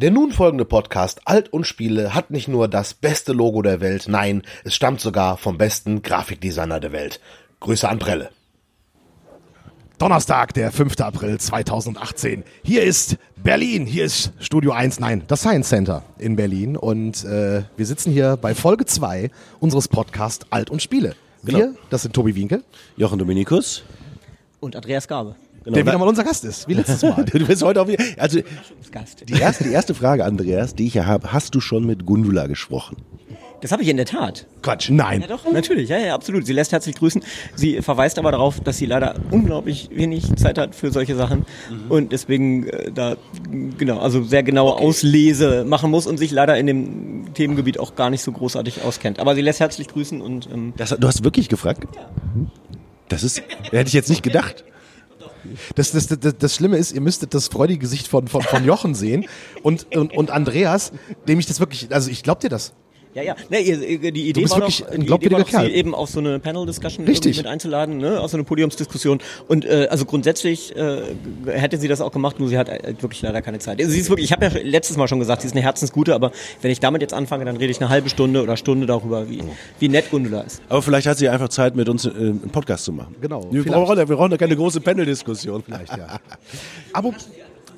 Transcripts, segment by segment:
Der nun folgende Podcast Alt und Spiele hat nicht nur das beste Logo der Welt, nein, es stammt sogar vom besten Grafikdesigner der Welt. Grüße an Prelle. Donnerstag, der 5. April 2018. Hier ist Berlin, hier ist Studio 1, nein, das Science Center in Berlin. Und äh, wir sitzen hier bei Folge 2 unseres Podcasts Alt und Spiele. Genau. Wir, das sind Tobi Winke, Jochen Dominikus. Und Andreas Gabe. Genau. der wieder mal unser Gast ist, wie letztes Mal. Du bist heute auf also Gast. die erste, die erste Frage, Andreas, die ich hier habe, hast du schon mit Gundula gesprochen? Das habe ich in der Tat. Quatsch, nein. Ja doch, natürlich, ja, ja, absolut. Sie lässt herzlich grüßen. Sie verweist aber darauf, dass sie leider unglaublich wenig Zeit hat für solche Sachen und deswegen äh, da genau, also sehr genaue Auslese machen muss und sich leider in dem Themengebiet auch gar nicht so großartig auskennt. Aber sie lässt herzlich grüßen und ähm, Das, du hast wirklich gefragt? Das ist, hätte ich jetzt nicht gedacht. Das, das, das, das Schlimme ist, ihr müsstet das freudige Gesicht von, von, von Jochen sehen und, und, und Andreas, dem ich das wirklich, also ich glaub dir das. Ja, ja. Nee, ihr- die Idee war wirklich doch, ein Idee war doch, sie eben auf so eine Panel-Discussion mit einzuladen, ne, auf so eine Podiumsdiskussion. Und äh, also grundsätzlich äh, hätte sie das auch gemacht, nur sie hat äh, wirklich leider keine Zeit. Also sie ist wirklich, ich habe ja letztes Mal schon gesagt, sie ist eine Herzensgute, aber wenn ich damit jetzt anfange, dann rede ich eine halbe Stunde oder Stunde darüber, wie, wie nett Gundula ist. Aber vielleicht hat sie einfach Zeit, mit uns äh, einen Podcast zu machen. Genau, Wir vielleicht. brauchen, wir brauchen da keine große Panel-Diskussion. Vielleicht, ja. Aber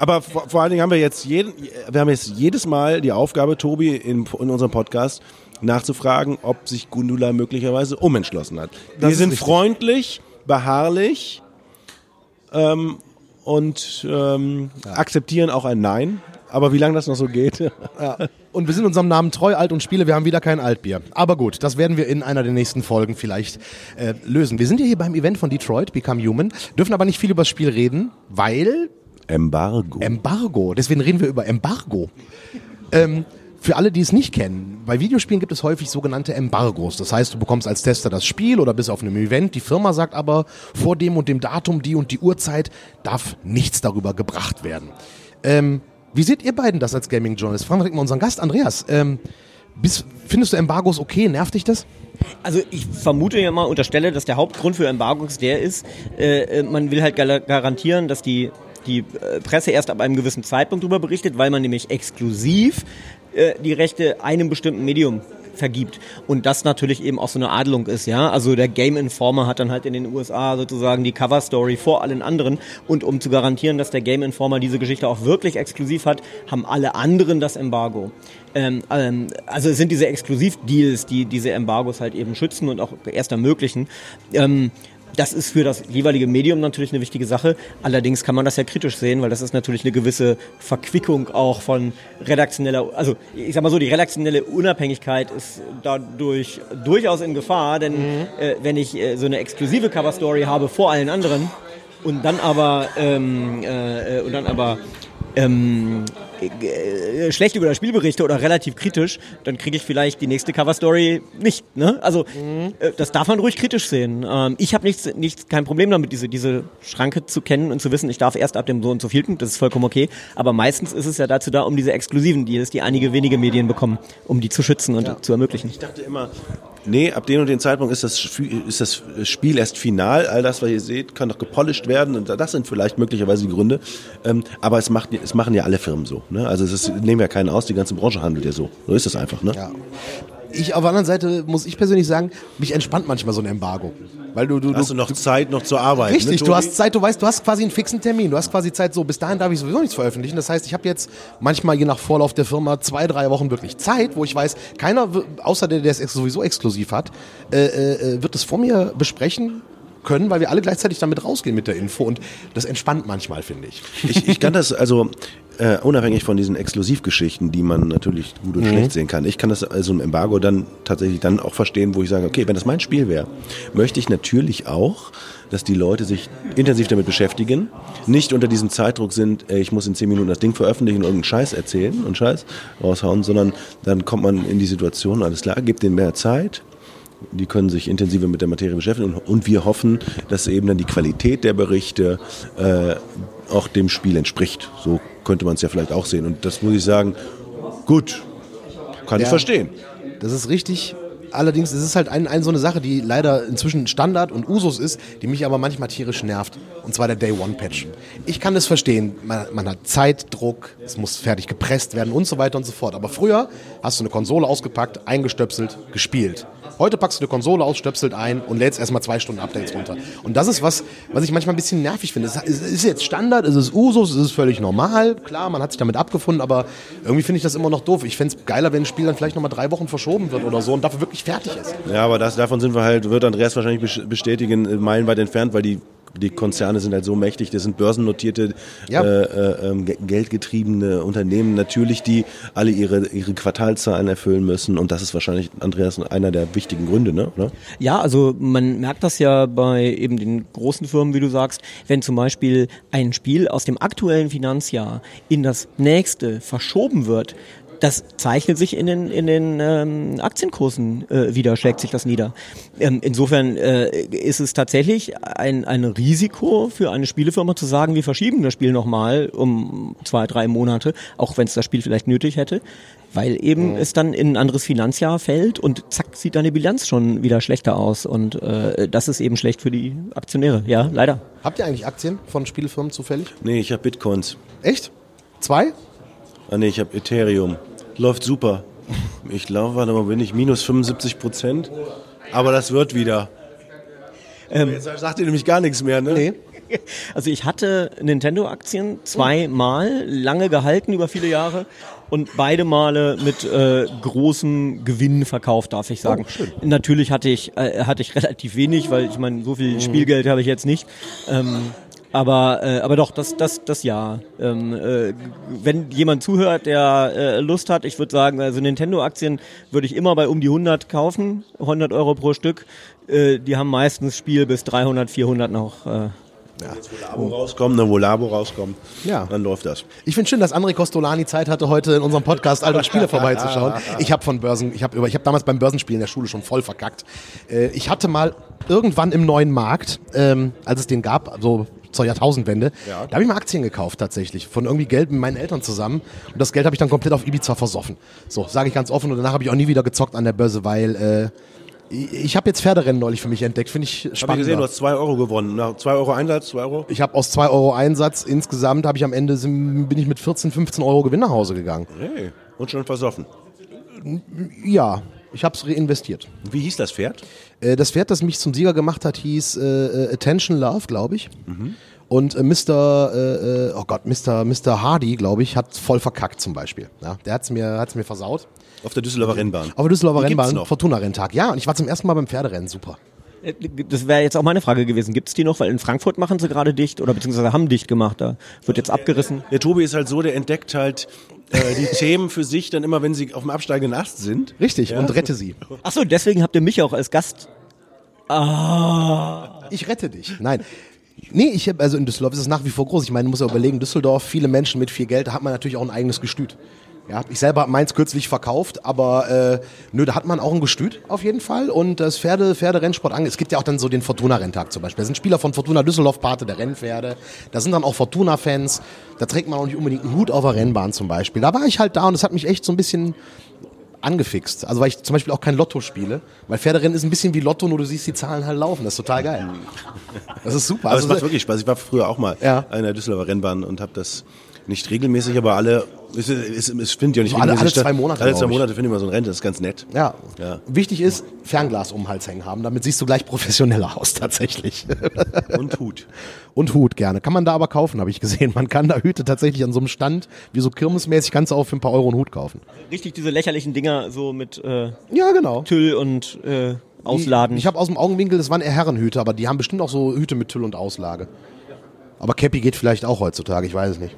Aber vor, vor allen Dingen haben wir jetzt jeden, wir haben jetzt jedes Mal die Aufgabe, Tobi, in, in unserem Podcast nachzufragen, ob sich Gundula möglicherweise umentschlossen hat. Das wir sind richtig. freundlich, beharrlich ähm, und ähm, akzeptieren auch ein Nein. Aber wie lange das noch so geht, Ja. Und wir sind unserem Namen treu, Alt und Spiele. Wir haben wieder kein Altbier. Aber gut, das werden wir in einer der nächsten Folgen vielleicht äh, lösen. Wir sind ja hier beim Event von Detroit, Become Human, dürfen aber nicht viel über das Spiel reden, weil Embargo. Embargo. Deswegen reden wir über Embargo. Ähm, für alle, die es nicht kennen, bei Videospielen gibt es häufig sogenannte Embargos. Das heißt, du bekommst als Tester das Spiel oder bist auf einem Event. Die Firma sagt aber, vor dem und dem Datum, die und die Uhrzeit darf nichts darüber gebracht werden. Ähm, wie seht ihr beiden das als Gaming Journalist? Fragen wir direkt mal unseren Gast, Andreas. Ähm, bist, findest du Embargos okay? Nervt dich das? Also ich vermute ja mal, unterstelle, dass der Hauptgrund für Embargos der ist, äh, äh, man will halt gar- garantieren, dass die, die äh, Presse erst ab einem gewissen Zeitpunkt darüber berichtet, weil man nämlich exklusiv äh, die Rechte einem bestimmten Medium vergibt. Und das natürlich eben auch so eine Adelung ist, ja. Also der Game Informer hat dann halt in den USA sozusagen die Cover Story vor allen anderen. Und um zu garantieren, dass der Game Informer diese Geschichte auch wirklich exklusiv hat, haben alle anderen das Embargo. Ähm, ähm, also es sind diese Exklusivdeals, die diese Embargos halt eben schützen und auch erst ermöglichen. Ähm, das ist für das jeweilige Medium natürlich eine wichtige Sache. Allerdings kann man das ja kritisch sehen, weil das ist natürlich eine gewisse Verquickung auch von redaktioneller, also ich sag mal so, die redaktionelle Unabhängigkeit ist dadurch durchaus in Gefahr, denn äh, wenn ich äh, so eine exklusive Coverstory habe vor allen anderen und dann aber ähm, äh, äh, und dann aber ähm, äh, äh, schlecht über das Spiel berichte oder relativ kritisch, dann kriege ich vielleicht die nächste Coverstory nicht. Ne? Also äh, das darf man ruhig kritisch sehen. Ähm, ich habe nichts, nichts, kein Problem damit, diese, diese Schranke zu kennen und zu wissen, ich darf erst ab dem so und so vielten, das ist vollkommen okay. Aber meistens ist es ja dazu da, um diese exklusiven Deals, die einige wenige Medien bekommen, um die zu schützen und zu ermöglichen. Ich dachte immer, nee, ab dem und dem Zeitpunkt ist das, ist das Spiel erst final. All das, was ihr seht, kann noch gepolished werden. Und das sind vielleicht möglicherweise die Gründe. Ähm, aber es, macht, es machen ja alle Firmen so. Ne? Also es ist, nehmen ja keinen aus, die ganze Branche handelt ja so. So ist das einfach. Ne? Ja. Ich auf der anderen Seite muss ich persönlich sagen, mich entspannt manchmal so ein Embargo. Weil du, du, Hast du du noch Zeit, noch zur Arbeit? Richtig, ne, du hast Zeit, du weißt, du hast quasi einen fixen Termin. Du hast quasi Zeit, so bis dahin darf ich sowieso nichts veröffentlichen. Das heißt, ich habe jetzt manchmal je nach Vorlauf der Firma zwei, drei Wochen wirklich Zeit, wo ich weiß, keiner, außer der, der es sowieso exklusiv hat, äh, äh, äh, wird es vor mir besprechen können, weil wir alle gleichzeitig damit rausgehen mit der Info und das entspannt manchmal, finde ich. Ich, ich kann das also äh, unabhängig von diesen Exklusivgeschichten, die man natürlich gut und schlecht sehen kann. Ich kann das also im Embargo dann tatsächlich dann auch verstehen, wo ich sage, okay, wenn das mein Spiel wäre, möchte ich natürlich auch, dass die Leute sich intensiv damit beschäftigen, nicht unter diesem Zeitdruck sind, äh, ich muss in zehn Minuten das Ding veröffentlichen und irgendeinen Scheiß erzählen und Scheiß raushauen, sondern dann kommt man in die Situation, alles klar, gibt denen mehr Zeit, die können sich intensiver mit der Materie beschäftigen und, und wir hoffen, dass eben dann die Qualität der Berichte äh, auch dem Spiel entspricht. So könnte man es ja vielleicht auch sehen. Und das muss ich sagen, gut, kann ich Ja. verstehen. Das ist richtig. Allerdings ist es halt ein, ein so eine Sache, die leider inzwischen Standard und Usus ist, die mich aber manchmal tierisch nervt. Und zwar der Day One Patch. Ich kann das verstehen. Man, man hat Zeitdruck, es muss fertig gepresst werden und so weiter und so fort. Aber früher hast du eine Konsole ausgepackt, eingestöpselt, gespielt. Heute packst du eine Konsole aus, stöpselt ein und lädst erstmal zwei Stunden Updates runter. Und das ist was, was ich manchmal ein bisschen nervig finde. Es ist jetzt Standard, es ist Usus, es ist völlig normal. Klar, man hat sich damit abgefunden, aber irgendwie finde ich das immer noch doof. Ich fände es geiler, wenn ein Spiel dann vielleicht nochmal drei Wochen verschoben wird oder so und dafür wirklich fertig ist. Ja, aber das, davon sind wir halt, wird Andreas wahrscheinlich bestätigen, äh, meilenweit entfernt, weil die die Konzerne sind halt so mächtig, das sind börsennotierte, Ja. äh, äh, ähm, ge- geldgetriebene Unternehmen, natürlich, die alle ihre, ihre Quartalzahlen erfüllen müssen und das ist wahrscheinlich, Andreas, einer der wichtigen Gründe, ne? oder? Ja, also man merkt das ja bei eben den großen Firmen, wie du sagst, wenn zum Beispiel ein Spiel aus dem aktuellen Finanzjahr in das nächste verschoben wird, das zeichnet sich in den, in den ähm, Aktienkursen äh, wieder, schlägt sich das nieder. Ähm, insofern äh, ist es tatsächlich ein, ein Risiko für eine Spielefirma zu sagen, wir verschieben das Spiel nochmal um zwei, drei Monate, auch wenn es das Spiel vielleicht nötig hätte, weil eben es dann in ein anderes Finanzjahr fällt und zack sieht deine Bilanz schon wieder schlechter aus und äh, das ist eben schlecht für die Aktionäre, ja, leider. Habt ihr eigentlich Aktien von Spielefirmen zufällig? Nee, ich habe Bitcoins. Echt? Zwei? Ah nee, ich habe Ethereum. Läuft super. Ich glaube, warte mal, bin ich minus 75 Prozent. Aber das wird wieder. Jetzt sagt ihr nämlich gar nichts mehr, ne? Nee. Also ich hatte Nintendo-Aktien zweimal, lange gehalten über viele Jahre und beide Male mit äh, großem Gewinn verkauft, darf ich sagen. Natürlich hatte ich äh, hatte ich relativ wenig, weil ich meine, so viel Spielgeld habe ich jetzt nicht. Ähm, aber, äh, aber doch, das, das, das ja. Ähm, äh, wenn jemand zuhört, der äh, Lust hat, ich würde sagen, also Nintendo-Aktien würde ich immer bei um die 100 kaufen, 100 Euro pro Stück. Äh, die haben meistens Spiel bis 300, 400 noch. Äh, Labo rauskommt, ne, wo Labo rauskommt, Ja. dann läuft das. Ich finde schön, dass André Costolani Zeit hatte, heute in unserem Podcast Alte Spiele vorbeizuschauen. Ich habe von Börsen, ich habe über, ich habe damals beim Börsenspielen in der Schule schon voll verkackt. Äh, ich hatte mal irgendwann im neuen Markt, ähm, als es den gab, so zur Jahrtausendwende, da habe ich mal Aktien gekauft tatsächlich, von irgendwie Geld mit meinen Eltern zusammen. Und das Geld habe ich dann komplett auf Ibiza versoffen. So, sage ich ganz offen. Und danach habe ich auch nie wieder gezockt an der Börse, weil äh, ich, habe jetzt Pferderennen neulich für mich entdeckt. Finde ich spannend. gesehen, du hast 2 Euro gewonnen. Nach 2 Euro Einsatz, 2 Euro? Ich habe aus 2 Euro Einsatz insgesamt, habe ich am Ende bin ich mit 14, 15 Euro Gewinn nach Hause gegangen. Hey, und schon versoffen. Ja, ich habe es reinvestiert. Wie hieß das Pferd? Äh, das Pferd, das mich zum Sieger gemacht hat, hieß äh, äh, Attention Love, glaube ich. Und äh, Mr. Äh, äh, oh Gott, Mr. Mr. Hardy, glaube ich, hat voll verkackt zum Beispiel. Ja, der hat's mir, hat's mir versaut. Auf der Düsseldorfer Rennbahn. Auf der Düsseldorfer Rennbahn, noch. Fortuna-Renntag. Ja, und ich war zum ersten Mal beim Pferderennen, super. Äh, Das wäre jetzt auch meine Frage gewesen. Gibt es die noch? Weil in Frankfurt machen sie gerade dicht oder beziehungsweise haben dicht gemacht. Da wird jetzt abgerissen. Der Tobi ist halt so, der entdeckt halt äh, die Themen für sich dann immer, wenn sie auf dem absteigenden Ast sind. Richtig, und rette sie. Ach so, deswegen habt ihr mich auch als Gast. Ich rette dich. Nein. Nee, ich habe also in Düsseldorf ist es nach wie vor groß. Ich meine, du musst ja überlegen, Düsseldorf, viele Menschen mit viel Geld, da hat man natürlich auch ein eigenes Gestüt. Ja, ich selber habe meins kürzlich verkauft, aber äh, nö, da hat man auch ein Gestüt auf jeden Fall und das Pferde, Pferderennsport angeht. Es gibt ja auch dann so den Fortuna-Renntag zum Beispiel. Da sind Spieler von Fortuna Düsseldorf Pate der Rennpferde. Da sind dann auch Fortuna-Fans. Da trägt man auch nicht unbedingt einen Hut auf der Rennbahn zum Beispiel. Da war ich halt da und es hat mich echt so ein bisschen angefixt. Also weil ich zum Beispiel auch kein Lotto spiele. Weil Pferderennen ist ein bisschen wie Lotto, nur du siehst die Zahlen halt laufen. Das ist total geil. Das ist super. Aber es Also, macht wirklich Spaß. Ich war früher auch mal Ja. in der Düsseldorfer Rennbahn und habe das nicht regelmäßig, aber alle, es, es, es findet ja nicht So alle- alle zwei Monate, Alle zwei. Monate findet man so ein Rennen, das ist ganz nett. Ja. Ja. Wichtig ist, Fernglas um den Hals hängen haben, damit siehst du gleich professioneller aus tatsächlich. Und Hut. Und Hut gerne. Kann man da aber kaufen, habe ich gesehen. Man kann da Hüte tatsächlich an so einem Stand, wie so kirmesmäßig, kannst du auch für ein paar Euro einen Hut kaufen. Richtig diese lächerlichen Dinger so mit äh, Ja, genau. Tüll und äh, Ausladen. Ich habe aus dem Augenwinkel, das waren eher Herrenhüte, aber die haben bestimmt auch so Hüte mit Tüll und Auslage. Aber Cappy geht vielleicht auch heutzutage, ich weiß es nicht.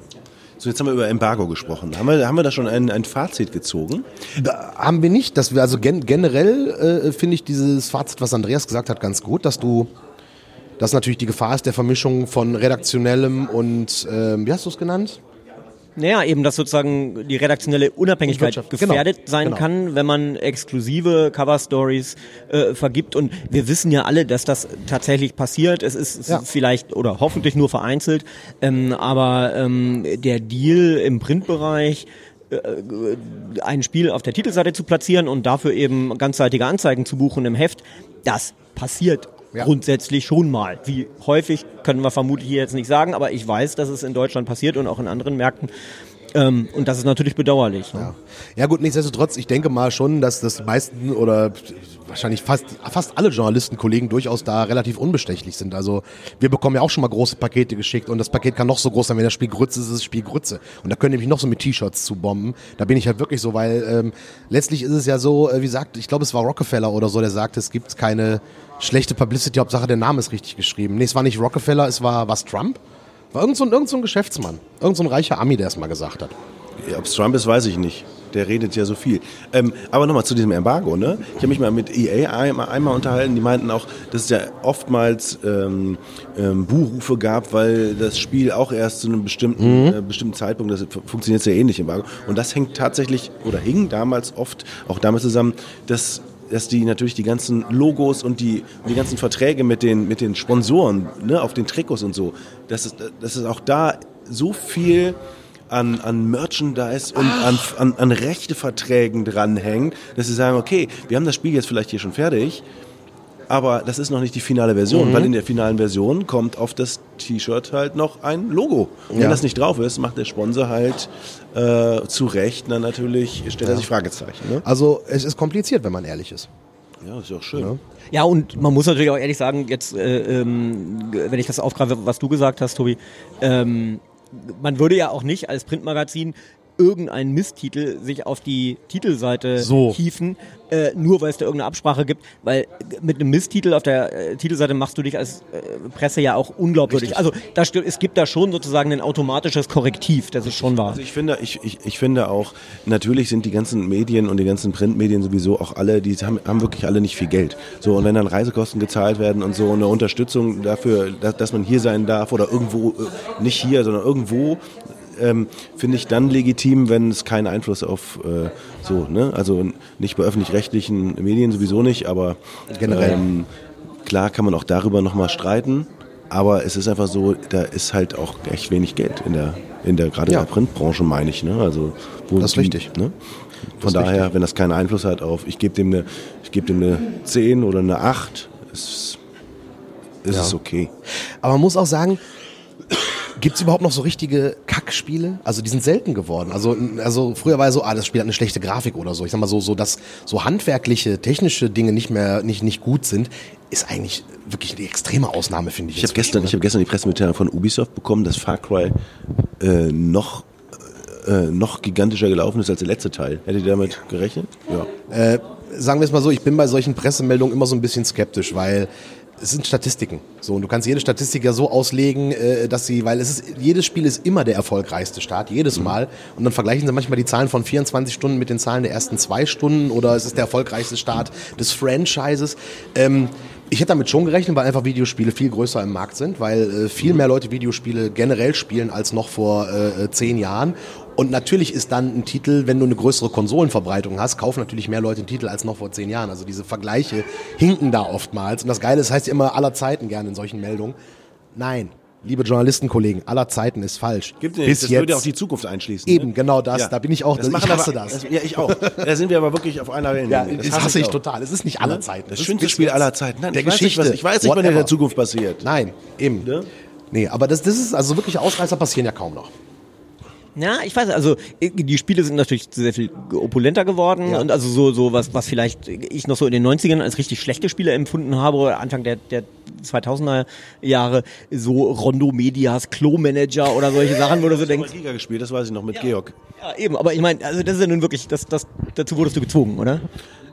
So, jetzt haben wir über Embargo gesprochen. Haben wir, haben wir da schon ein, ein Fazit gezogen? Da haben wir nicht, dass wir also gen generell äh, finde ich dieses Fazit, was Andreas gesagt hat, ganz gut, dass du, dass natürlich die Gefahr ist der Vermischung von redaktionellem und ähm, wie hast du es genannt? Naja, eben, dass sozusagen die redaktionelle Unabhängigkeit genau, gefährdet sein genau. kann, wenn man exklusive Cover-Stories äh, vergibt. Und wir wissen ja alle, dass das tatsächlich passiert. Es ist, Ja. vielleicht oder hoffentlich nur vereinzelt. Ähm, aber ähm, der Deal im Printbereich äh, ein Spiel auf der Titelseite zu platzieren und dafür eben ganzseitige Anzeigen zu buchen im Heft, das passiert Ja. Grundsätzlich schon mal. Wie häufig können wir vermutlich hier jetzt nicht sagen, aber ich weiß, dass es in Deutschland passiert und auch in anderen Märkten. Ähm, und das ist natürlich bedauerlich. Ne? Ja. ja gut, nichtsdestotrotz, ich denke mal schon, dass das meisten oder wahrscheinlich fast, fast alle Journalistenkollegen durchaus da relativ unbestechlich sind. Also wir bekommen ja auch schon mal große Pakete geschickt und das Paket kann noch so groß sein, wenn das Spiel Grütze ist, ist das Spiel Grütze. Und da können nämlich noch so mit T-Shirts zu bomben. Da bin ich halt wirklich so, weil ähm, letztlich ist es ja so, äh, wie sagt, ich glaube es war Rockefeller oder so, der sagte, es gibt keine schlechte Publicity, Hauptsache der Name ist richtig geschrieben. Nee, es war nicht Rockefeller, es war was Trump? War irgend so ein, irgend so ein Geschäftsmann, irgend so ein reicher Ami, der es mal gesagt hat. Ja, Ob es Trump ist, weiß ich nicht. Der redet ja so viel. Ähm, aber nochmal zu diesem Embargo. Ne? Ich habe mich mal mit EA einmal, einmal unterhalten. Die meinten auch, dass es ja oftmals ähm, ähm, Buhrufe gab, weil das Spiel auch erst zu einem bestimmten, äh, bestimmten Zeitpunkt, das funktioniert sehr ähnlich Embargo. Und das hängt tatsächlich oder hing damals oft auch damit zusammen, dass dass die natürlich die ganzen Logos und die, die ganzen Verträge mit den, mit den Sponsoren ne, auf den Trikots und so, dass es, dass es auch da so viel an, an Merchandise und an, an, an Rechteverträgen dranhängt, dass sie sagen, okay, wir haben das Spiel jetzt vielleicht hier schon fertig, aber das ist noch nicht die finale Version, weil in der finalen Version kommt auf das T-Shirt halt noch ein Logo. Und Ja. wenn das nicht drauf ist, macht der Sponsor halt äh, zu Recht dann natürlich, stellt er sich Fragezeichen. Ne? Also es ist kompliziert, wenn man ehrlich ist. Ja, ist ja auch schön. Ja, und man muss natürlich auch ehrlich sagen, jetzt, äh, ähm, wenn ich das aufgreife, was du gesagt hast, Tobi, ähm, man würde ja auch nicht als Printmagazin irgendeinen Misstitel sich auf die Titelseite So. hieven, äh, nur weil es da irgendeine Absprache gibt, weil mit einem Misstitel auf der äh, Titelseite machst du dich als äh, Presse ja auch unglaubwürdig. Also da, es gibt da schon sozusagen ein automatisches Korrektiv, das ist schon wahr. Also ich finde, ich, ich, ich finde auch, natürlich sind die ganzen Medien und die ganzen Printmedien sowieso auch alle, die haben, haben wirklich alle nicht viel Geld. So, und wenn dann Reisekosten gezahlt werden und so eine Unterstützung dafür, dass, dass man hier sein darf oder irgendwo, äh, nicht hier, sondern irgendwo, ähm, finde ich dann legitim, wenn es keinen Einfluss auf äh, so, ne? Also nicht bei öffentlich-rechtlichen Medien sowieso nicht, aber Generell. Ähm, klar kann man auch darüber nochmal streiten, aber es ist einfach so, da ist halt auch echt wenig Geld in der, in der gerade Ja. in der Printbranche, meine ich. Ne? Also, Das ist die- richtig. Ne? Von daher, richtig. wenn das keinen Einfluss hat auf, ich gebe dem eine, ich gebe dem eine 10 oder eine 8, ist, ist Ja. es okay. Aber man muss auch sagen, gibt es überhaupt noch so richtige Kackspiele? Also die sind selten geworden. Also, also früher war ja so, ah, das Spiel hat eine schlechte Grafik oder so. Ich sag mal so, so dass so handwerkliche, technische Dinge nicht mehr nicht, nicht gut sind, ist eigentlich wirklich eine extreme Ausnahme, finde ich. Ich habe gestern, ich habe gestern die Pressemitteilung von Ubisoft bekommen, dass Far Cry äh, noch äh, noch gigantischer gelaufen ist als der letzte Teil. Hättet ihr damit gerechnet? Ja. Äh, sagen wir es mal so, ich bin bei solchen Pressemeldungen immer so ein bisschen skeptisch, weil es sind Statistiken. So, und du kannst jede Statistik ja so auslegen, äh, dass sie, weil es ist, jedes Spiel ist immer der erfolgreichste Start, jedes Mal. Und dann vergleichen sie manchmal die Zahlen von 24 Stunden mit den Zahlen der ersten zwei Stunden oder es ist der erfolgreichste Start des Franchises. Ähm, ich hätte damit schon gerechnet, weil einfach Videospiele viel größer im Markt sind, weil äh, viel mehr Leute Videospiele generell spielen als noch vor äh, zehn Jahren. Und natürlich ist dann ein Titel, wenn du eine größere Konsolenverbreitung hast, kaufen natürlich mehr Leute einen Titel als noch vor zehn Jahren. Also diese Vergleiche hinken da oftmals. Und das Geile ist, heißt ja immer aller Zeiten gerne in solchen Meldungen. Nein, liebe Journalistenkollegen, aller Zeiten ist falsch. Gibt nicht. Bis das jetzt würde auch die Zukunft einschließen. eben ne? genau das. Da bin ich auch. Das ich machen hasse aber, das. Ja, ich auch. Da sind wir aber wirklich auf einer Wellenlänge. Ja, das, hasse ich auch. total. Es ist nicht aller Zeiten. Das ist schönste Spiel aller Zeiten. Nein, der ich weiß Geschichte. Nicht, was, ich weiß nicht, was in der Zukunft passiert. Nein, eben. Ne? Nee, aber das, das ist, also wirkliche Ausreißer passieren ja kaum noch. Ja, ich weiß, also äh, die Spiele sind natürlich sehr viel opulenter geworden Ja. und also so so was was vielleicht ich noch so in den 90ern als richtig schlechte Spiele empfunden habe oder Anfang der der 2000er Jahre so Rondo Medias Klo Manager oder solche Sachen, wo du so denkst, Giga gespielt, das weiß ich noch mit Georg. ja, eben, aber ich meine, also das ist ja nun wirklich das das dazu wurdest du gezwungen, oder?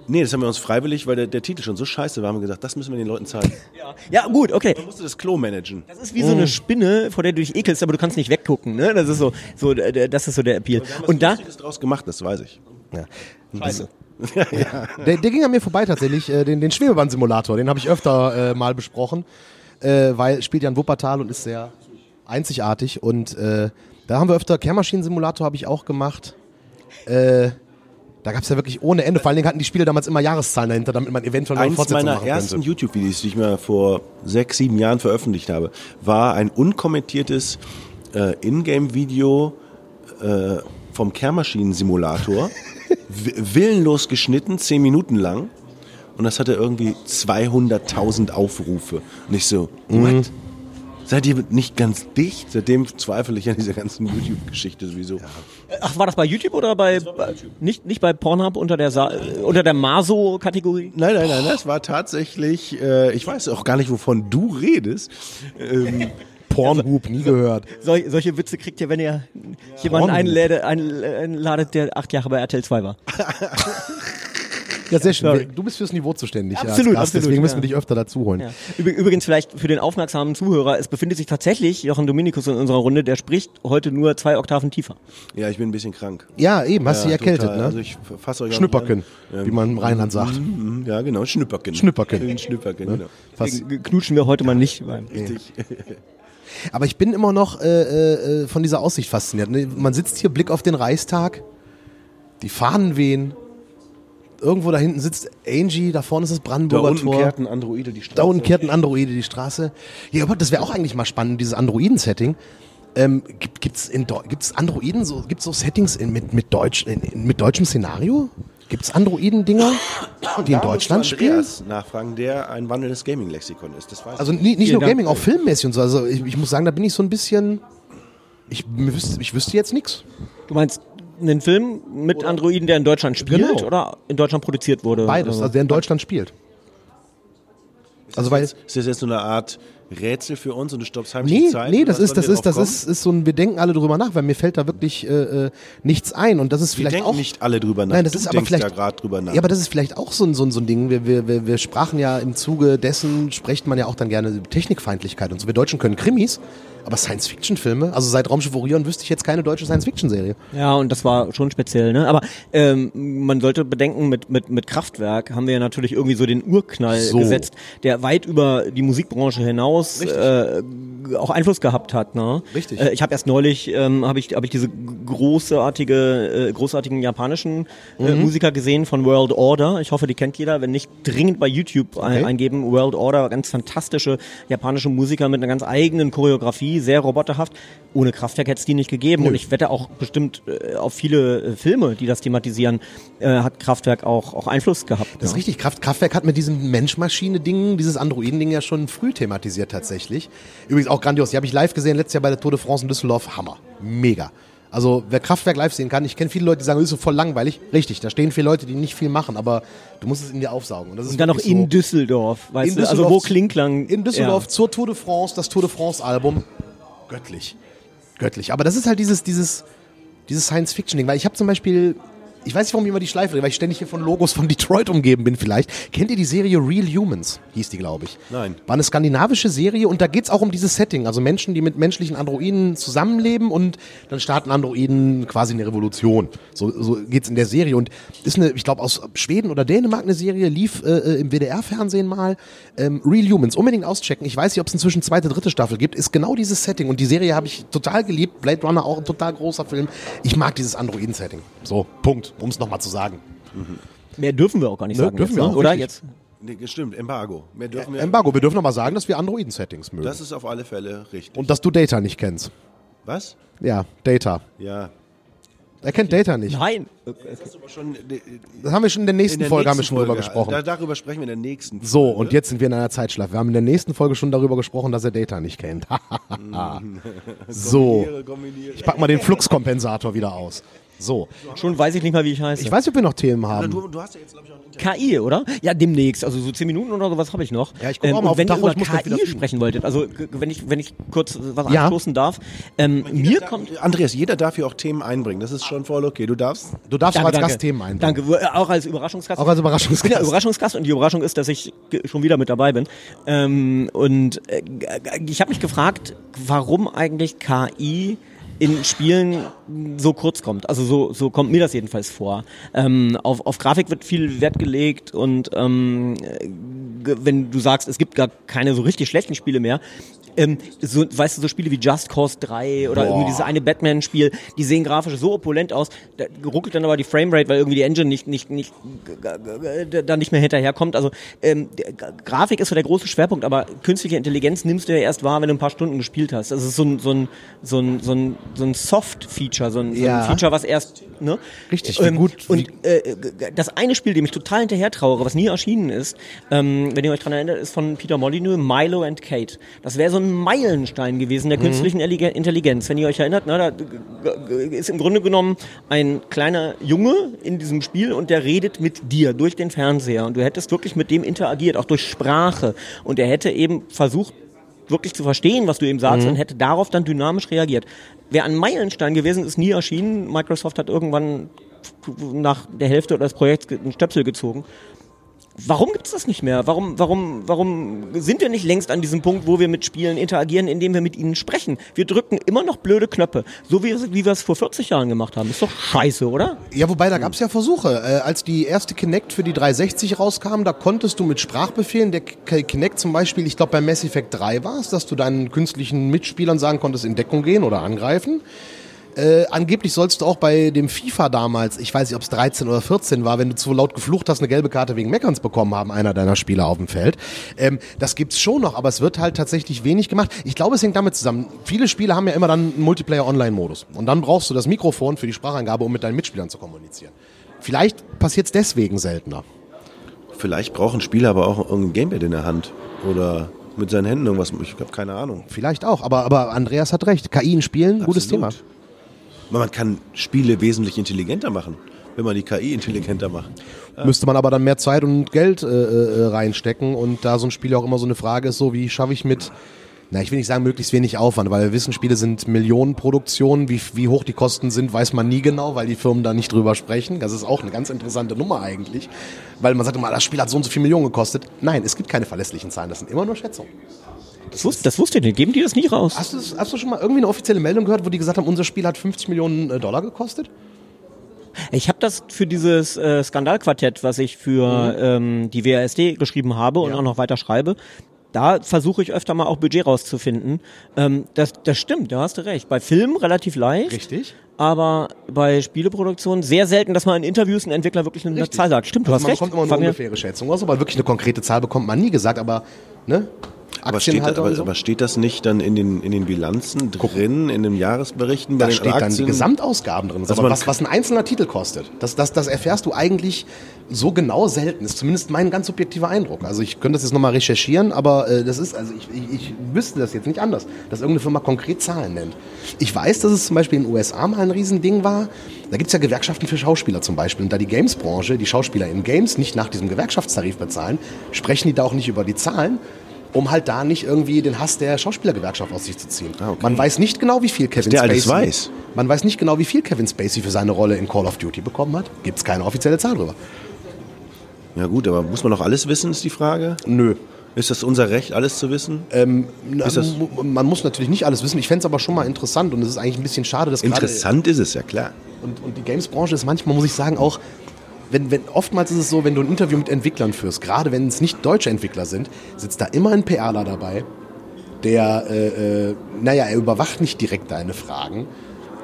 Nee, das haben wir uns freiwillig, weil der, der Titel schon so scheiße war, haben wir gesagt, das müssen wir den Leuten zeigen. Ja. Ja, gut, okay. Man musste das Klo managen. Das ist wie so eine Spinne, vor der du dich ekelst, aber du kannst nicht weggucken, ne? Das ist so so äh, das ist so der Appeal. Und da Lustiges draus gemacht, das weiß ich. Ja. Scheiße. Der, der ging an mir vorbei tatsächlich, äh, den, den Schwebebahn-Simulator, den habe ich öfter äh, mal besprochen, äh, weil spielt ja in Wuppertal und ist sehr einzigartig und äh, da haben wir öfter Kehrmaschinen-Simulator habe ich auch gemacht. Da gab es ja wirklich ohne Ende. Vor allen Dingen hatten die Spiele damals immer Jahreszahlen dahinter, damit man eventuell eine Fortsetzung meiner machen ersten könnte. YouTube-Videos, die ich mal vor sechs, sieben Jahren veröffentlicht habe, war ein unkommentiertes äh, Ingame-Video äh, vom Kehrmaschinen-Simulator. wi- willenlos geschnitten, zehn Minuten lang. Und und das hatte irgendwie 200.000 Aufrufe. Und ich so, what? Seid ihr nicht ganz dicht? Seitdem zweifle ich an dieser ganzen YouTube-Geschichte sowieso. Ach, war das bei YouTube oder bei, bei nicht nicht bei Pornhub unter der Sa unter der Maso-Kategorie? Nein, nein, nein, das war tatsächlich, äh, ich weiß auch gar nicht, wovon du redest. Ähm, Pornhub, nie gehört. Sol solche Witze kriegt ihr, wenn ihr jemanden einladet, einladet, der acht Jahre bei RTL 2 war. Ja, sehr schön. Sorry. Du bist fürs Niveau zuständig. Absolut, Gast, absolut, Deswegen müssen wir dich öfter dazu holen. Übrigens vielleicht für den aufmerksamen Zuhörer, es befindet sich tatsächlich Jochen Dominikus in unserer Runde, der spricht heute nur zwei Oktaven tiefer. ja, ich bin ein bisschen krank. Ja, eben, hast ja, dich erkältet, total. ne? Also ich fasse euch auch Schnüpperken, wie man im Rheinland sagt. Mhm, Ja, genau, Schnüpperken. Schnüpperken. Schnüpperken, genau. Fast. Knutschen wir heute mal nicht. Beim Richtig. Aber ich bin immer noch äh, äh, von dieser Aussicht fasziniert. ne? Man sitzt hier, Blick auf den Reichstag, die Fahnen wehen. Irgendwo da hinten sitzt Angie, da vorne ist das Da Brandenburger unten Tor. kehrt ein Androide die Straße. Da unten kehrt ein Androide die Straße. Ja, aber das wäre auch eigentlich mal spannend, dieses Androiden-Setting. Ähm, gibt, Deu- gibt's Androiden so gibt's so Settings in, mit mit Deutsch in, in, mit deutschem Szenario? Gibt's Androiden-Dinger, die in Da Deutschland spielen? Nachfragen, der ein wandelndes Gaming-Lexikon ist. Das weiß Also nicht Vielen nur Dank. Gaming, auch filmmäßig und so. Also ich, ich muss sagen, da bin ich so ein bisschen. Ich wüsste, ich wüsste jetzt nichts. Du meinst einen Film mit Androiden, der in Deutschland spielt Genau. oder in Deutschland produziert wurde? Beides, Also, also der in Deutschland spielt. Also weil ist das jetzt so eine Art Rätsel für uns und du stoppst heimlich Nee, die Zeit? nee, das ist, das ist, das ist, ist so ein, wir denken alle drüber nach, weil mir fällt da wirklich äh, äh, nichts ein und das ist kommen? Wir vielleicht denken auch nicht alle drüber nach. Nein, das du ist aber vielleicht da gerade drüber nach. Ja, aber das ist vielleicht auch so ein, so ein, so ein Ding. Wir, wir, wir, wir sprachen ja im Zuge dessen, spricht man ja auch dann gerne über Technikfeindlichkeit und so. Wir Deutschen können Krimis, aber Science-Fiction-Filme, also seit Raumschiff Orion wüsste ich jetzt keine deutsche Science-Fiction-Serie. Ja, und das war schon speziell, ne? Aber ähm, man sollte bedenken, mit, mit, mit Kraftwerk haben wir ja natürlich irgendwie so den Urknall So. gesetzt, der weit über die Musikbranche hinaus äh, auch Einfluss gehabt hat, ne? Richtig. Äh, ich habe erst neulich ähm, habe ich habe ich diese großartige äh, großartigen japanischen äh, Mhm. Musiker gesehen von World Order. Ich hoffe, die kennt jeder. Wenn nicht, dringend bei YouTube ein, Okay. eingeben. World Order, ganz fantastische japanische Musiker mit einer ganz eigenen Choreografie, sehr roboterhaft. Ohne Kraftwerk hätte es die nicht gegeben. Und ich wette auch bestimmt äh, auf viele äh, Filme, die das thematisieren, äh, hat Kraftwerk auch, auch Einfluss gehabt. Das ist ja. richtig. Kraft, Kraftwerk hat mit diesem Mensch-Maschine-Ding, dieses Androiden-Ding ja schon früh thematisiert tatsächlich. Übrigens auch grandios. Die habe ich live gesehen letztes Jahr bei der Tour de France in Düsseldorf. Hammer. Mega. Also wer Kraftwerk live sehen kann, ich kenne viele Leute, die sagen, das ist so voll langweilig. Richtig, da stehen viele Leute, die nicht viel machen, aber du musst es in dir aufsaugen. Und, das ist Und dann noch in so. Düsseldorf, weißt In du? Also Düsseldorf- wo Klinklang. In Düsseldorf Ja. zur Tour de France, das Tour de France-Album. Göttlich. Göttlich. Aber das ist halt dieses, dieses, dieses Science-Fiction-Ding. Weil ich habe zum Beispiel, ich weiß nicht, warum ich immer die Schleife drehe, weil ich ständig hier von Logos von Detroit umgeben bin vielleicht. Kennt ihr die Serie Real Humans? Hieß die, glaube ich. Nein. War eine skandinavische Serie und da geht's auch um dieses Setting. Also Menschen, die mit menschlichen Androiden zusammenleben und dann starten Androiden quasi eine Revolution. So, so geht's in der Serie. Und ist eine, ich glaube, aus Schweden oder Dänemark eine Serie, lief äh, äh, im WDR-Fernsehen mal. Ähm, Real Humans, unbedingt auschecken. Ich weiß nicht, ob es inzwischen zweite, dritte Staffel gibt. Ist genau dieses Setting. Und die Serie habe ich total geliebt. Blade Runner auch ein total großer Film. Ich mag dieses Androiden-Setting. So, Punkt. Um es nochmal zu sagen. Mehr dürfen wir auch gar nicht Nö, sagen. dürfen jetzt, wir ne? auch, Oder richtig. jetzt? Nee, stimmt, Embargo. Mehr dürfen wir, Embargo, wir dürfen nochmal sagen, dass wir Androiden-Settings mögen. das ist auf alle Fälle richtig. und dass du Data nicht kennst. Was? Ja, Data. Ja. Er kennt Data nicht. Nein. Das schon äh, Das haben wir schon in der nächsten in der Folge haben wir nächsten schon drüber gesprochen. Da, darüber sprechen wir in der nächsten Folge. so, und jetzt sind wir in einer Zeitschleife. Wir haben in der nächsten Folge schon darüber gesprochen, dass er Data nicht kennt. so, Kombiniere, kombiniere. ich pack mal den Fluxkompensator wieder aus. So, Schon weiß ich nicht mal, wie ich heiße. ich weiß ob wir noch Themen haben. Du, du hast ja jetzt, glaube ich, auch ein Interview. KI, oder? Ja, demnächst. Also so zehn Minuten oder sowas habe ich noch. Ja, ich guck auch ähm, mal und auf wenn den ihr über KI sprechen wolltet, also wenn ich, wenn ich kurz was Ja. anstoßen darf, ähm, mir kommt... Andreas, jeder darf hier auch Themen einbringen. Das ist schon voll okay. Du darfst. Du darfst auch als danke. Gast Themen einbringen. Danke, äh, auch als Überraschungsgast. Auch als Ich bin ja Überraschungsgast. Überraschungsgast und die Überraschung ist, dass ich schon wieder mit dabei bin. Ähm, und äh, ich habe mich gefragt, warum eigentlich KI in Spielen so kurz kommt. Also so, so kommt mir das jedenfalls vor. Ähm, auf, auf Grafik wird viel Wert gelegt und ähm, äh, wenn du sagst, es gibt gar keine so richtig schlechten Spiele mehr, ähm, so, weißt du, so Spiele wie Just Cause 3 oder Boah. irgendwie dieses eine Batman-Spiel, die sehen grafisch so opulent aus, da ruckelt dann aber die Framerate, weil irgendwie die Engine nicht, nicht, nicht, da nicht mehr hinterherkommt. Also ähm, Grafik ist so der große Schwerpunkt, aber künstliche Intelligenz nimmst du ja erst wahr, wenn du ein paar Stunden gespielt hast. Das ist so ein, so ein, so ein, so ein so ein Soft-Feature, so ein, so Ja. ein Feature, was erst, ne? Richtig, Ähm, gut- Und äh, das eine Spiel, dem ich total hinterher trauere, was nie erschienen ist, ähm, wenn ihr euch dran erinnert, ist von Peter Molyneux, Milo and Kate. Das wäre so ein Meilenstein gewesen der künstlichen Erlige- Intelligenz. Wenn ihr euch erinnert, ne, da ist im Grunde genommen ein kleiner Junge in diesem Spiel und der redet mit dir durch den Fernseher und du hättest wirklich mit dem interagiert, auch durch Sprache. Und er hätte eben versucht, wirklich zu verstehen, was du ihm sagst und hätte darauf dann dynamisch reagiert. Wäre ein Meilenstein gewesen, ist nie erschienen. Microsoft hat irgendwann nach der Hälfte des Projekts einen Stöpsel gezogen. Warum gibt's das nicht mehr? Warum, warum, warum sind wir nicht längst an diesem Punkt, wo wir mit Spielen interagieren, indem wir mit ihnen sprechen? Wir drücken immer noch blöde Knöpfe, so wie, wie wir es vor 40 Jahren gemacht haben. Ist doch scheiße, oder? Ja, wobei, da gab es ja Versuche. Äh, als die erste Kinect für die 360 rauskam, da konntest du mit Sprachbefehlen, der Kinect zum Beispiel, ich glaube bei Mass Effect 3 war es, dass du deinen künstlichen Mitspielern sagen konntest, in Deckung gehen oder angreifen. Äh, angeblich sollst du auch bei dem FIFA damals, ich weiß nicht, ob es 13 oder 14 war, wenn du zu laut geflucht hast, eine gelbe Karte wegen Meckerns bekommen haben, einer deiner Spieler auf dem Feld. Ähm, das gibt's schon noch, aber es wird halt tatsächlich wenig gemacht. Ich glaube, es hängt damit zusammen. Viele Spiele haben ja immer dann einen Multiplayer-Online-Modus. Und dann brauchst du das Mikrofon für die Spracheingabe, um mit deinen Mitspielern zu kommunizieren. Vielleicht passiert es deswegen seltener. Vielleicht brauchen Spieler aber auch irgendein Gamepad in der Hand. Oder mit seinen Händen irgendwas. Ich habe keine Ahnung. Vielleicht auch, aber, aber Andreas hat recht. KI in Spielen, gutes Thema. Man kann Spiele wesentlich intelligenter machen, wenn man die KI intelligenter macht. Müsste man aber dann mehr Zeit und Geld äh, äh, reinstecken und da so ein Spiel auch immer so eine Frage ist, so wie schaffe ich mit, na ich will nicht sagen möglichst wenig Aufwand, weil wir wissen, Spiele sind Millionenproduktionen, wie, wie hoch die Kosten sind, weiß man nie genau, weil die Firmen da nicht drüber sprechen. Das ist auch eine ganz interessante Nummer eigentlich, weil man sagt immer, das Spiel hat so und so viel Millionen gekostet. Nein, es gibt keine verlässlichen Zahlen, das sind immer nur Schätzungen. Das, wusste, das wusste ich nicht. Geben die das nicht raus? Hast du, hast du schon mal irgendwie eine offizielle Meldung gehört, wo die gesagt haben, unser Spiel hat 50 Millionen äh, Dollar gekostet? Ich habe das für dieses äh, Skandalquartett, was ich für ähm, die WASD geschrieben habe und Ja. auch noch weiter schreibe. Da versuche ich öfter mal auch Budget rauszufinden. Ähm, das, das stimmt, da hast du recht. Bei Filmen relativ leicht. Richtig. Aber bei Spieleproduktionen sehr selten, dass man in Interviews ein Entwickler wirklich eine Richtig. Zahl sagt. Stimmt, du Also hast man recht. bekommt immer War eine mir- ungefähre Schätzung raus, aber wirklich eine konkrete Zahl bekommt man nie gesagt, aber ne? Aber steht, Aktienhalter aber, so. aber steht das nicht dann in den, in den Bilanzen drin, in den Jahresberichten bei da den steht dann die Aktien? Gesamtausgaben drin. Man- was, was ein einzelner Titel kostet, das, das, das erfährst du eigentlich so genau selten. Ist zumindest mein ganz subjektiver Eindruck. Also ich könnte das jetzt nochmal recherchieren, aber äh, das ist, also ich, ich, ich wüsste das jetzt nicht anders, dass irgendeine Firma konkret Zahlen nennt. Ich weiß, dass es zum Beispiel in den USA mal ein Riesending war. Da gibt es ja Gewerkschaften für Schauspieler zum Beispiel. Und da die Games-Branche, die Schauspieler in Games nicht nach diesem Gewerkschaftstarif bezahlen, sprechen die da auch nicht über die Zahlen, um halt da nicht irgendwie den Hass der Schauspielergewerkschaft aus sich zu ziehen. Ah, okay. Man weiß nicht genau, wie viel Kevin der Spacey alles weiß. man weiß nicht genau, wie viel Kevin Spacey für seine Rolle in Call of Duty bekommen hat. Gibt es keine offizielle Zahl drüber. Ja gut, aber muss man noch alles wissen, ist die Frage? Nö. Ist das unser Recht, alles zu wissen? Na, das- mu- man muss natürlich nicht alles wissen. Ich fände es aber schon mal interessant und es ist eigentlich ein bisschen schade, dass Interessant ist es, ja klar. Und, und die Games-Branche ist manchmal, muss ich sagen, auch, wenn, wenn, oftmals ist es so, wenn du ein Interview mit Entwicklern führst, gerade wenn es nicht deutsche Entwickler sind, sitzt da immer ein PRler dabei, der, äh, äh, naja, er überwacht nicht direkt deine Fragen,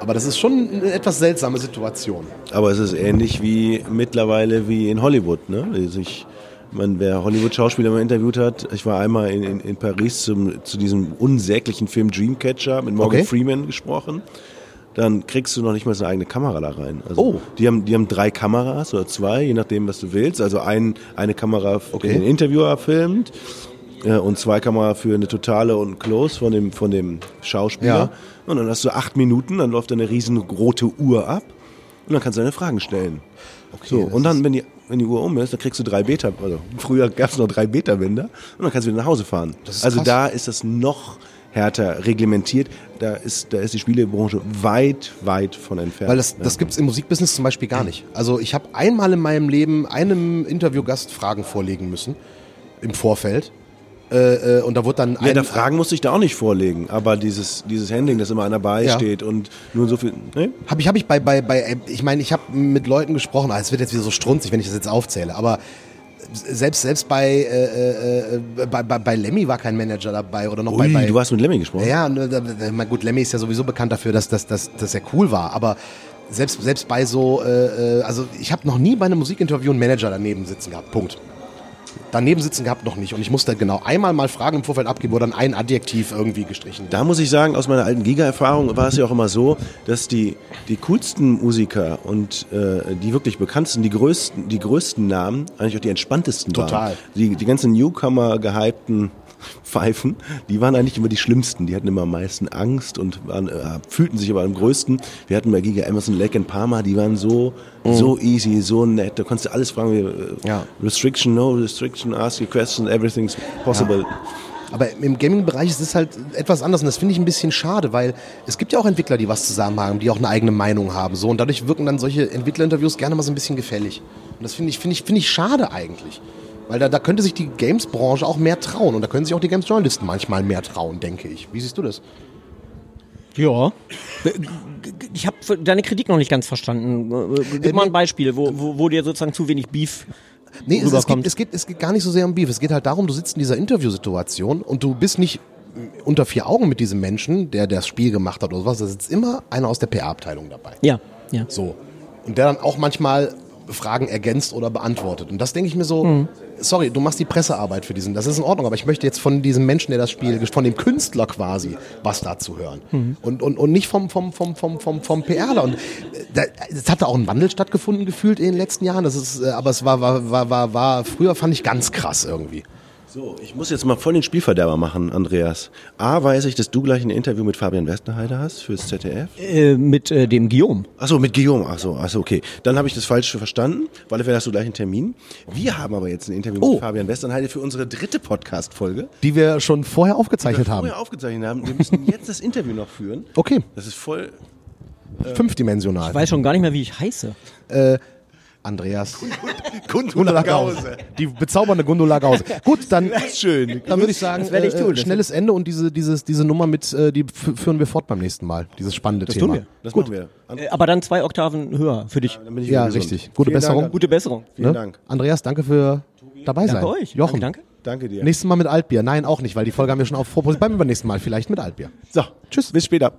aber das ist schon eine etwas seltsame Situation. Aber es ist ähnlich wie mittlerweile wie in Hollywood. Ne? Also ich, man, wer Hollywood-Schauspieler mal interviewt hat, ich war einmal in, in, in Paris zum, zu diesem unsäglichen Film Dreamcatcher mit Morgan Okay. Freeman gesprochen. Dann kriegst du noch nicht mal so eine eigene Kamera da rein. Also Oh. die, haben, die haben drei Kameras oder zwei, je nachdem, was du willst. Also ein, eine Kamera, für Okay. den Interviewer filmt äh, und zwei Kamera für eine totale und Close von dem, von dem Schauspieler. Ja. Und dann hast du acht Minuten, dann läuft eine riesengroße Uhr ab und dann kannst du deine Fragen stellen. so, das und dann, wenn die, wenn die Uhr um ist, dann kriegst du drei Beta, also früher gab es noch drei Beta-Bänder und dann kannst du wieder nach Hause fahren. ist also krass. da ist das noch härter reglementiert. Da ist, da ist die Spielebranche weit, weit von entfernt. Weil das, Ja. das gibt es im Musikbusiness zum Beispiel gar nicht. Also ich habe einmal in meinem Leben einem Interviewgast Fragen vorlegen müssen im Vorfeld. Äh, äh, und da wurde dann ja, da Fragen musste ich da auch nicht vorlegen, aber dieses, dieses Handling, dass immer einer beisteht und nur so viel. Ne? Habe ich, hab ich bei, bei, bei, ich meine, ich habe mit Leuten gesprochen, ah, es wird jetzt wieder so strunzig, wenn ich das jetzt aufzähle, aber selbst, selbst bei, äh, äh, bei, bei, bei Lemmy war kein Manager dabei oder noch bei, Ui, bei du hast mit Lemmy gesprochen. Ja, da- da- na gut, Lemmy ist ja sowieso bekannt dafür, dass, dass, dass, dass er cool war, aber selbst, selbst bei so, äh, äh, also ich habe noch nie bei einem Musikinterview einen Manager daneben sitzen gehabt, Punkt. Daneben sitzen gehabt noch nicht. Und ich musste genau einmal mal Fragen im Vorfeld abgeben, wo dann ein Adjektiv irgendwie gestrichen Da muss ich sagen, aus meiner alten Giga-Erfahrung war es ja auch immer so, dass die, die coolsten Musiker und äh, die wirklich bekanntesten, die größten, die größten Namen eigentlich auch die entspanntesten Total. waren. Die, die ganzen Newcomer gehypten Pfeifen, die waren eigentlich immer die schlimmsten. Die hatten immer am meisten Angst und waren, äh, fühlten sich aber am größten. Wir hatten bei Giga Emerson, Lake and Palmer, die waren so, so easy, so nett. Da konntest du alles fragen. Wie, äh, Ja. Restriction, no restriction, ask your question, everything's possible. Aber im Gaming-Bereich ist es halt etwas anders und das finde ich ein bisschen schade, weil es gibt ja auch Entwickler, die was zusammen haben, die auch eine eigene Meinung haben. So, und dadurch wirken dann solche Entwicklerinterviews gerne mal so ein bisschen gefällig. Und das finde ich, finde ich, finde ich schade eigentlich. Weil da, da könnte sich die Games-Branche auch mehr trauen und da können sich auch die Games-Journalisten manchmal mehr trauen, denke ich. Wie siehst du das? Ja. Ich habe deine Kritik noch nicht ganz verstanden. Äh, Gib mal ein Beispiel, wo, wo, wo dir sozusagen zu wenig Beef Nee, es, es, rüberkommt. geht, es, geht, es geht gar nicht so sehr um Beef. Es geht halt darum, du sitzt in dieser Interviewsituation und du bist nicht unter vier Augen mit diesem Menschen, der das Spiel gemacht hat oder sowas. Da sitzt immer einer aus der PR-Abteilung dabei. Ja, ja. So. Und der dann auch manchmal Fragen ergänzt oder beantwortet. Und das denke ich mir so, sorry, du machst die Pressearbeit für diesen, das ist in Ordnung, aber ich möchte jetzt von diesem Menschen, der das Spiel, von dem Künstler quasi, was dazu hören. Und, und, und nicht vom, vom, vom, vom, vom, vom PRler. Und äh, es hat da auch ein Wandel stattgefunden, gefühlt in den letzten Jahren. Das ist, äh, aber es war, war, war, war, war, früher fand ich ganz krass irgendwie. So, ich muss jetzt mal voll den Spielverderber machen, Andreas. A, weiß ich, dass du gleich ein Interview mit Fabian Westerheide hast fürs ZDF. Äh, mit äh, dem Guillaume. Achso, mit Guillaume. Achso, achso, okay. Dann habe ich das falsch verstanden. Alle Fälle hast du gleich einen Termin. Wir haben aber jetzt ein Interview Oh. mit Fabian Westerheide für unsere dritte Podcast-Folge. Die wir schon vorher aufgezeichnet haben. Vorher aufgezeichnet haben. Wir müssen jetzt das Interview noch führen. Okay, Das ist voll. fünfdimensional. Ich weiß schon gar nicht mehr, wie ich heiße. Andreas. Gundula Die bezaubernde Gundula Gause. Gut, dann, Schön. dann würde ich sagen, Das werde ich tun. äh, schnelles Ende und diese, dieses, diese Nummer mit, äh, die führen wir fort beim nächsten Mal. Dieses spannende Das Thema. tun wir. Das machen wir. Äh, aber dann zwei Oktaven höher für dich. Ja, gesund. richtig. Gute Vielen Besserung. Dank. Gute Besserung. Vielen Ne? Dank. Andreas, danke für dabei sein. Danke euch. Jochen, Danke, danke. Danke dir. nächstes Mal mit Altbier. Nein, auch nicht, weil die Folge haben wir schon auf Vorpos. Beim übernächsten Mal vielleicht mit Altbier. So, tschüss. Bis später.